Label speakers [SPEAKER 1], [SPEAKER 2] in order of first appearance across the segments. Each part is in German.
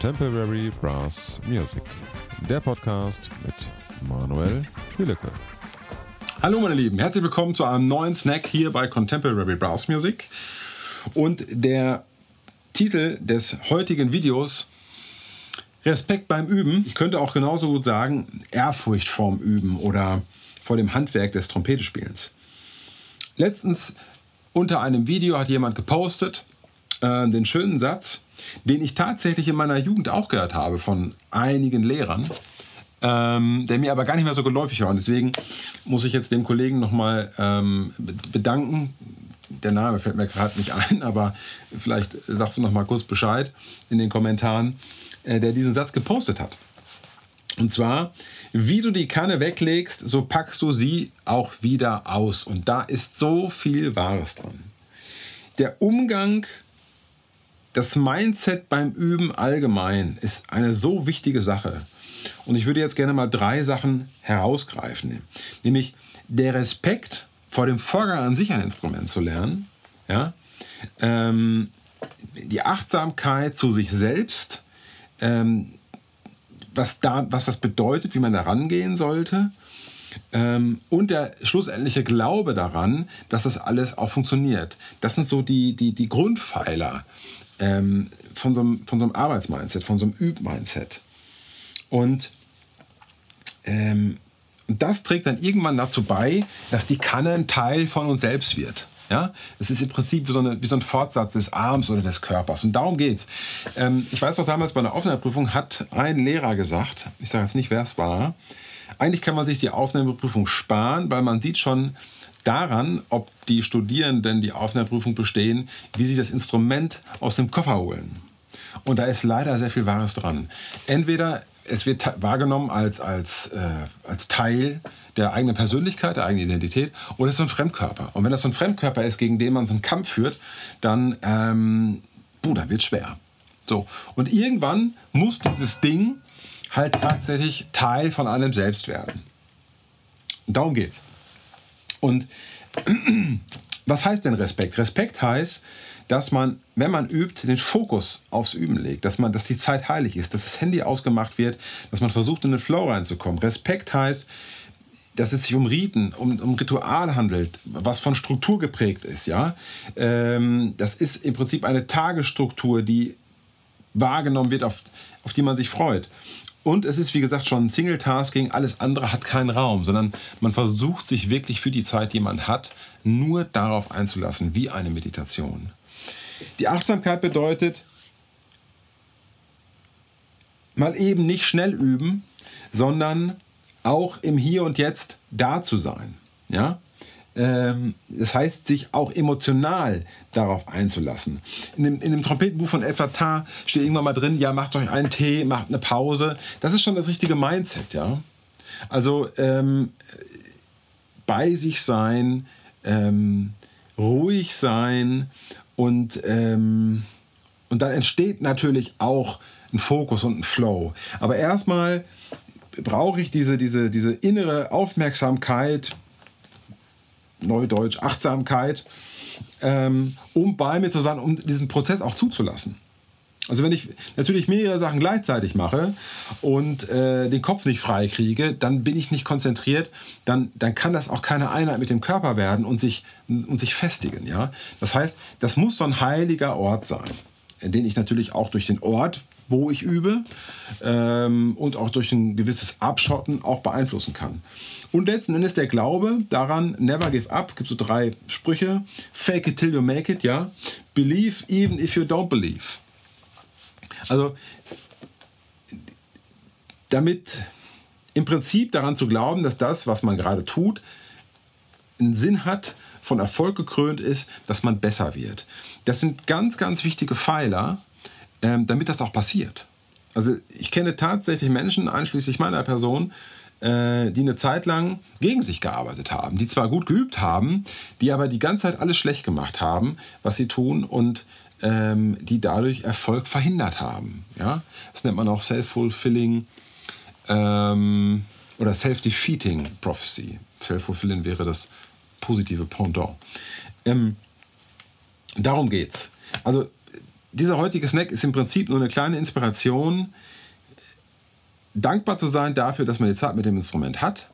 [SPEAKER 1] Contemporary Brass Music. Der Podcast mit Manuel Hülecke.
[SPEAKER 2] Hallo meine Lieben, herzlich willkommen zu einem neuen Snack hier bei Contemporary Brass Music. Und der Titel des heutigen Videos Respekt beim Üben. Ich könnte auch genauso gut sagen Ehrfurcht vorm Üben oder vor dem Handwerk des Trompetespielens. Letztens unter einem Video hat jemand gepostet äh, den schönen Satz, den ich tatsächlich in meiner Jugend auch gehört habe von einigen Lehrern, ähm, der mir aber gar nicht mehr so geläufig war. Und deswegen muss ich jetzt dem Kollegen nochmal ähm, bedanken. Der Name fällt mir gerade nicht ein, aber vielleicht sagst du nochmal kurz Bescheid in den Kommentaren, äh, der diesen Satz gepostet hat. Und zwar, wie du die Kanne weglegst, so packst du sie auch wieder aus. Und da ist so viel Wahres dran. Der Umgang das Mindset beim Üben allgemein ist eine so wichtige Sache. Und ich würde jetzt gerne mal drei Sachen herausgreifen. Nämlich der Respekt vor dem Vorgang an sich ein Instrument zu lernen. Ja? Ähm, die Achtsamkeit zu sich selbst. Ähm, was, da, was das bedeutet, wie man da rangehen sollte. Ähm, und der schlussendliche Glaube daran, dass das alles auch funktioniert. Das sind so die, die, die Grundpfeiler ähm, von, so einem, von so einem Arbeitsmindset, von so einem Üb-Mindset. Und ähm, das trägt dann irgendwann dazu bei, dass die Kanne ein Teil von uns selbst wird. Ja, es ist im Prinzip wie so, eine, wie so, ein Fortsatz des Arms oder des Körpers. Und darum geht's. Ähm, ich weiß noch damals bei einer Aufnahmeprüfung hat ein Lehrer gesagt, ich sage jetzt nicht, wer es war, eigentlich kann man sich die Aufnahmeprüfung sparen, weil man sieht schon, daran, ob die Studierenden die Aufnahmeprüfung bestehen, wie sie das Instrument aus dem Koffer holen. Und da ist leider sehr viel Wahres dran. Entweder es wird wahrgenommen als, als, äh, als Teil der eigenen Persönlichkeit, der eigenen Identität, oder es ist so ein Fremdkörper. Und wenn das so ein Fremdkörper ist, gegen den man so einen Kampf führt, dann, ähm, buh, wird es schwer. So. Und irgendwann muss dieses Ding halt tatsächlich Teil von allem selbst werden. Darum geht's. Und was heißt denn Respekt? Respekt heißt, dass man, wenn man übt, den Fokus aufs Üben legt, dass man, dass die Zeit heilig ist, dass das Handy ausgemacht wird, dass man versucht, in den Flow reinzukommen. Respekt heißt, dass es sich um Riten, um, um Ritual handelt, was von Struktur geprägt ist. Ja? Ähm, das ist im Prinzip eine Tagesstruktur, die wahrgenommen wird, auf, auf die man sich freut. Und es ist, wie gesagt, schon Single-Tasking. Alles andere hat keinen Raum, sondern man versucht sich wirklich für die Zeit, die man hat, nur darauf einzulassen, wie eine Meditation. Die Achtsamkeit bedeutet, mal eben nicht schnell üben, sondern auch im Hier und Jetzt da zu sein. Ja? Ähm, das heißt, sich auch emotional darauf einzulassen. In dem, in dem Trompetenbuch von El Fatah steht irgendwann mal drin, ja, macht euch einen Tee, macht eine Pause. Das ist schon das richtige Mindset, ja. Also ähm, bei sich sein, ähm, ruhig sein und, ähm, und dann entsteht natürlich auch ein Fokus und ein Flow. Aber erstmal brauche ich diese, diese, diese innere Aufmerksamkeit, Neudeutsch Achtsamkeit, ähm, um bei mir zu sein, um diesen Prozess auch zuzulassen. Also wenn ich natürlich mehrere Sachen gleichzeitig mache und äh, den Kopf nicht frei kriege, dann bin ich nicht konzentriert, dann, dann kann das auch keine Einheit mit dem Körper werden und sich, und sich festigen. Ja? Das heißt, das muss so ein heiliger Ort sein, in den ich natürlich auch durch den Ort, wo ich übe ähm, und auch durch ein gewisses Abschotten auch beeinflussen kann. Und letzten Endes der Glaube daran, never give up, gibt so drei Sprüche. Fake it till you make it, ja. Believe even if you don't believe. Also damit im Prinzip daran zu glauben, dass das, was man gerade tut, einen Sinn hat, von Erfolg gekrönt ist, dass man besser wird. Das sind ganz, ganz wichtige Pfeiler, ähm, damit das auch passiert. Also ich kenne tatsächlich Menschen, einschließlich meiner Person, äh, die eine Zeit lang gegen sich gearbeitet haben, die zwar gut geübt haben, die aber die ganze Zeit alles schlecht gemacht haben, was sie tun und ähm, die dadurch Erfolg verhindert haben. Ja? Das nennt man auch self-fulfilling ähm, oder self-defeating prophecy. Self-fulfilling wäre das positive Pendant. Ähm, darum geht's. Also dieser heutige Snack ist im Prinzip nur eine kleine Inspiration, dankbar zu sein dafür, dass man die Zeit mit dem Instrument hat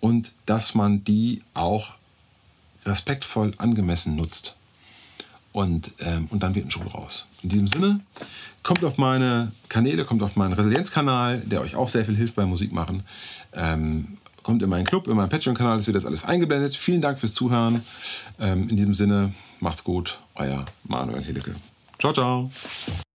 [SPEAKER 2] und dass man die auch respektvoll angemessen nutzt. Und, ähm, und dann wird ein Schuh raus. In diesem Sinne, kommt auf meine Kanäle, kommt auf meinen Resilienzkanal, der euch auch sehr viel hilft beim Musikmachen. Ähm, kommt in meinen Club, in meinen Patreon-Kanal, es wird das alles eingeblendet. Vielen Dank fürs Zuhören. Ähm, in diesem Sinne, macht's gut, euer Manuel Hedeke. Ciao, ciao.